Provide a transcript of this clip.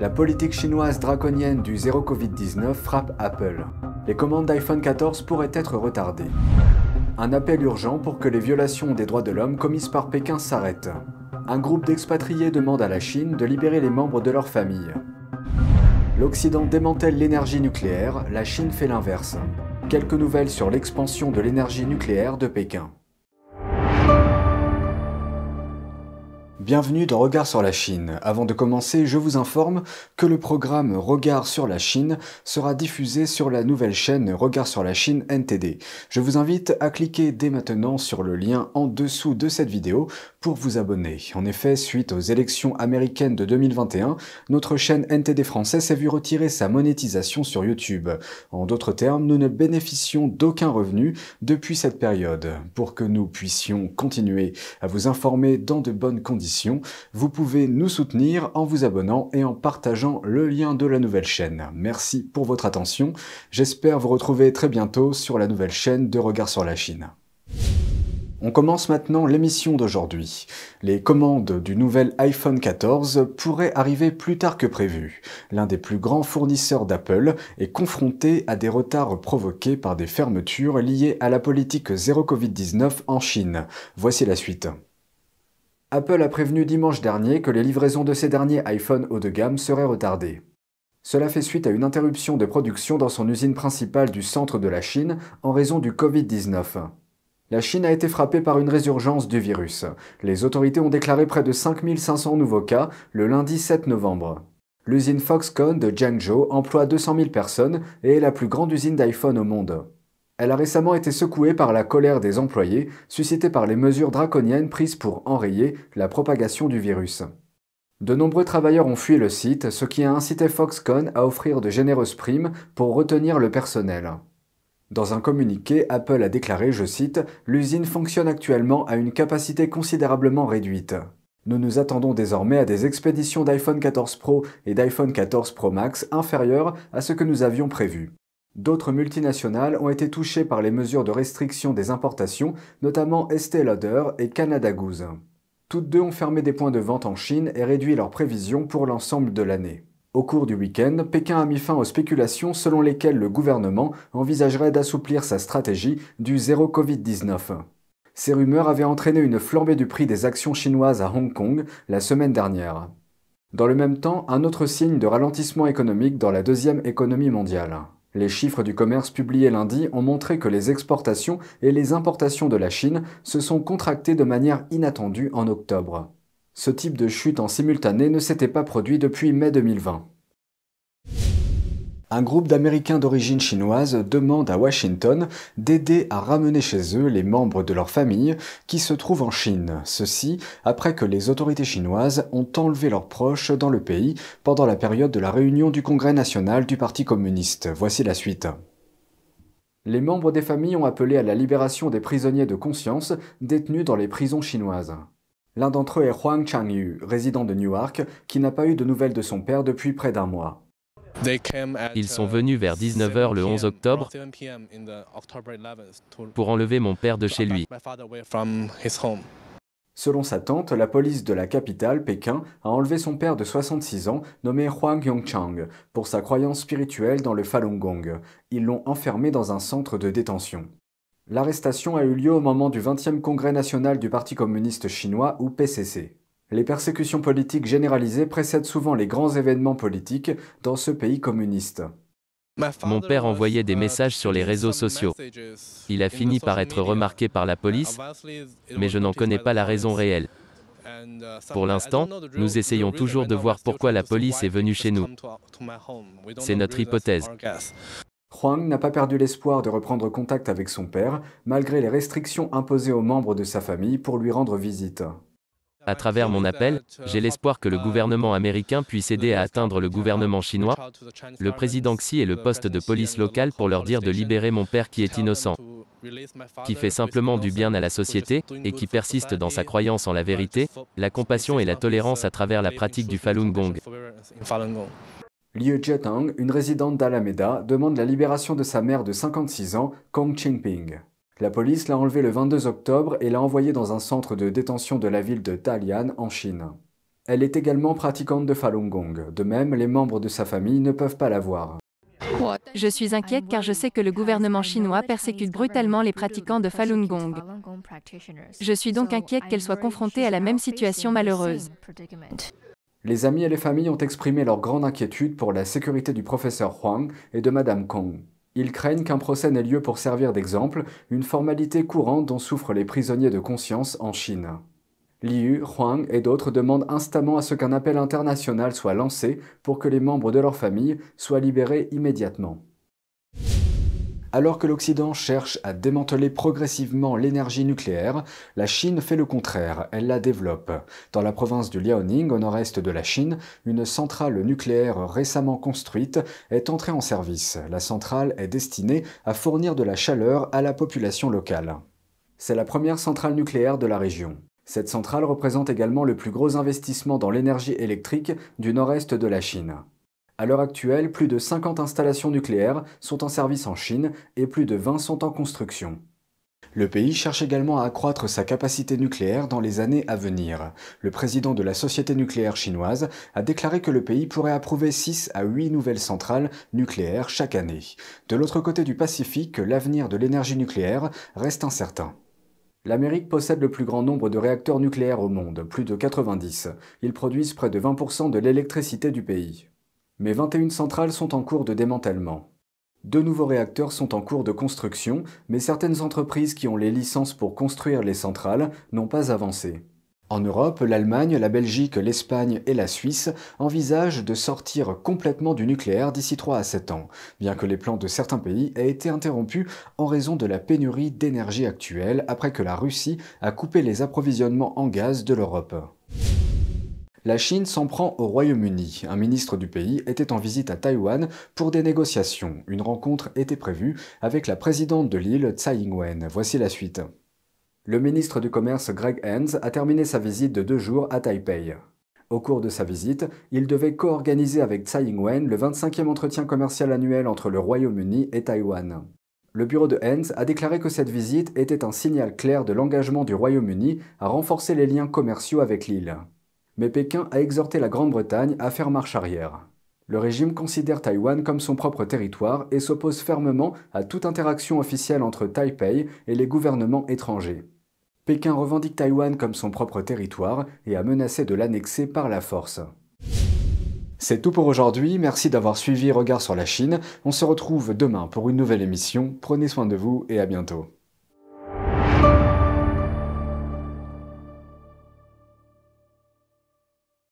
La politique chinoise draconienne du zéro Covid-19 frappe Apple. Les commandes d'iPhone 14 pourraient être retardées. Un appel urgent pour que les violations des droits de l'homme commises par Pékin s'arrêtent. Un groupe d'expatriés demande à la Chine de libérer les membres de leur famille. L'Occident démantèle l'énergie nucléaire, la Chine fait l'inverse. Quelques nouvelles sur l'expansion de l'énergie nucléaire de Pékin. Bienvenue dans Regard sur la Chine. Avant de commencer, je vous informe que le programme Regard sur la Chine sera diffusé sur la nouvelle chaîne Regard sur la Chine NTD. Je vous invite à cliquer dès maintenant sur le lien en dessous de cette vidéo pour vous abonner. En effet, suite aux élections américaines de 2021, notre chaîne NTD française s'est vue retirer sa monétisation sur YouTube. En d'autres termes, nous ne bénéficions d'aucun revenu depuis cette période. Pour que nous puissions continuer à vous informer dans de bonnes conditions, vous pouvez nous soutenir en vous abonnant et en partageant le lien de la nouvelle chaîne. Merci pour votre attention. J'espère vous retrouver très bientôt sur la nouvelle chaîne de Regard sur la Chine. On commence maintenant l'émission d'aujourd'hui. Les commandes du nouvel iPhone 14 pourraient arriver plus tard que prévu. L'un des plus grands fournisseurs d'Apple est confronté à des retards provoqués par des fermetures liées à la politique zéro Covid-19 en Chine. Voici la suite. Apple a prévenu dimanche dernier que les livraisons de ses derniers iPhone haut de gamme seraient retardées. Cela fait suite à une interruption de production dans son usine principale du centre de la Chine en raison du Covid-19. La Chine a été frappée par une résurgence du virus. Les autorités ont déclaré près de 5500 nouveaux cas le lundi 7 novembre. L'usine Foxconn de Jiangzhou emploie 200 000 personnes et est la plus grande usine d'iPhone au monde. Elle a récemment été secouée par la colère des employés, suscitée par les mesures draconiennes prises pour enrayer la propagation du virus. De nombreux travailleurs ont fui le site, ce qui a incité Foxconn à offrir de généreuses primes pour retenir le personnel. Dans un communiqué, Apple a déclaré, je cite, L'usine fonctionne actuellement à une capacité considérablement réduite. Nous nous attendons désormais à des expéditions d'iPhone 14 Pro et d'iPhone 14 Pro Max inférieures à ce que nous avions prévu. D'autres multinationales ont été touchées par les mesures de restriction des importations, notamment Estée Lauder et Canada Goose. Toutes deux ont fermé des points de vente en Chine et réduit leurs prévisions pour l'ensemble de l'année. Au cours du week-end, Pékin a mis fin aux spéculations selon lesquelles le gouvernement envisagerait d'assouplir sa stratégie du zéro Covid-19. Ces rumeurs avaient entraîné une flambée du prix des actions chinoises à Hong Kong la semaine dernière. Dans le même temps, un autre signe de ralentissement économique dans la deuxième économie mondiale. Les chiffres du commerce publiés lundi ont montré que les exportations et les importations de la Chine se sont contractées de manière inattendue en octobre. Ce type de chute en simultané ne s'était pas produit depuis mai 2020. Un groupe d'Américains d'origine chinoise demande à Washington d'aider à ramener chez eux les membres de leur famille qui se trouvent en Chine. Ceci après que les autorités chinoises ont enlevé leurs proches dans le pays pendant la période de la réunion du Congrès national du Parti communiste. Voici la suite. Les membres des familles ont appelé à la libération des prisonniers de conscience détenus dans les prisons chinoises. L'un d'entre eux est Huang Changyu, résident de Newark, qui n'a pas eu de nouvelles de son père depuis près d'un mois. Ils sont venus vers 19h le 11 octobre pour enlever mon père de chez lui. Selon sa tante, la police de la capitale, Pékin, a enlevé son père de 66 ans, nommé Huang Yongchang, pour sa croyance spirituelle dans le Falun Gong. Ils l'ont enfermé dans un centre de détention. L'arrestation a eu lieu au moment du 20e congrès national du Parti communiste chinois ou PCC. Les persécutions politiques généralisées précèdent souvent les grands événements politiques dans ce pays communiste. Mon père envoyait des messages sur les réseaux sociaux. Il a fini par être remarqué par la police, mais je n'en connais pas la raison réelle. Pour l'instant, nous essayons toujours de voir pourquoi la police est venue chez nous. C'est notre hypothèse. Huang n'a pas perdu l'espoir de reprendre contact avec son père, malgré les restrictions imposées aux membres de sa famille pour lui rendre visite. À travers mon appel, j'ai l'espoir que le gouvernement américain puisse aider à atteindre le gouvernement chinois, le président Xi et le poste de police local pour leur dire de libérer mon père qui est innocent, qui fait simplement du bien à la société, et qui persiste dans sa croyance en la vérité, la compassion et la tolérance à travers la pratique du Falun Gong. Liu Jietang, une résidente d'Alameda, demande la libération de sa mère de 56 ans, Kong Qingping. La police l'a enlevé le 22 octobre et l'a envoyé dans un centre de détention de la ville de Dalian en Chine. Elle est également pratiquante de Falun Gong. De même, les membres de sa famille ne peuvent pas la voir. Je suis inquiète car je sais que le gouvernement chinois persécute brutalement les pratiquants de Falun Gong. Je suis donc inquiète qu'elle soit confrontée à la même situation malheureuse. Les amis et les familles ont exprimé leur grande inquiétude pour la sécurité du professeur Huang et de Madame Kong. Ils craignent qu'un procès n'ait lieu pour servir d'exemple, une formalité courante dont souffrent les prisonniers de conscience en Chine. Liu, Huang et d'autres demandent instamment à ce qu'un appel international soit lancé pour que les membres de leur famille soient libérés immédiatement. Alors que l'Occident cherche à démanteler progressivement l'énergie nucléaire, la Chine fait le contraire, elle la développe. Dans la province du Liaoning, au nord-est de la Chine, une centrale nucléaire récemment construite est entrée en service. La centrale est destinée à fournir de la chaleur à la population locale. C'est la première centrale nucléaire de la région. Cette centrale représente également le plus gros investissement dans l'énergie électrique du nord-est de la Chine. À l'heure actuelle, plus de 50 installations nucléaires sont en service en Chine et plus de 20 sont en construction. Le pays cherche également à accroître sa capacité nucléaire dans les années à venir. Le président de la société nucléaire chinoise a déclaré que le pays pourrait approuver 6 à 8 nouvelles centrales nucléaires chaque année. De l'autre côté du Pacifique, l'avenir de l'énergie nucléaire reste incertain. L'Amérique possède le plus grand nombre de réacteurs nucléaires au monde, plus de 90. Ils produisent près de 20% de l'électricité du pays. Mais 21 centrales sont en cours de démantèlement. Deux nouveaux réacteurs sont en cours de construction, mais certaines entreprises qui ont les licences pour construire les centrales n'ont pas avancé. En Europe, l'Allemagne, la Belgique, l'Espagne et la Suisse envisagent de sortir complètement du nucléaire d'ici 3 à 7 ans, bien que les plans de certains pays aient été interrompus en raison de la pénurie d'énergie actuelle après que la Russie a coupé les approvisionnements en gaz de l'Europe. La Chine s'en prend au Royaume-Uni. Un ministre du pays était en visite à Taïwan pour des négociations. Une rencontre était prévue avec la présidente de l'île, Tsai Ing-wen. Voici la suite. Le ministre du Commerce Greg Hans a terminé sa visite de deux jours à Taipei. Au cours de sa visite, il devait co-organiser avec Tsai Ing-wen le 25e entretien commercial annuel entre le Royaume-Uni et Taïwan. Le bureau de Hans a déclaré que cette visite était un signal clair de l'engagement du Royaume-Uni à renforcer les liens commerciaux avec l'île. Mais Pékin a exhorté la Grande-Bretagne à faire marche arrière. Le régime considère Taïwan comme son propre territoire et s'oppose fermement à toute interaction officielle entre Taipei et les gouvernements étrangers. Pékin revendique Taïwan comme son propre territoire et a menacé de l'annexer par la force. C'est tout pour aujourd'hui, merci d'avoir suivi Regard sur la Chine. On se retrouve demain pour une nouvelle émission. Prenez soin de vous et à bientôt.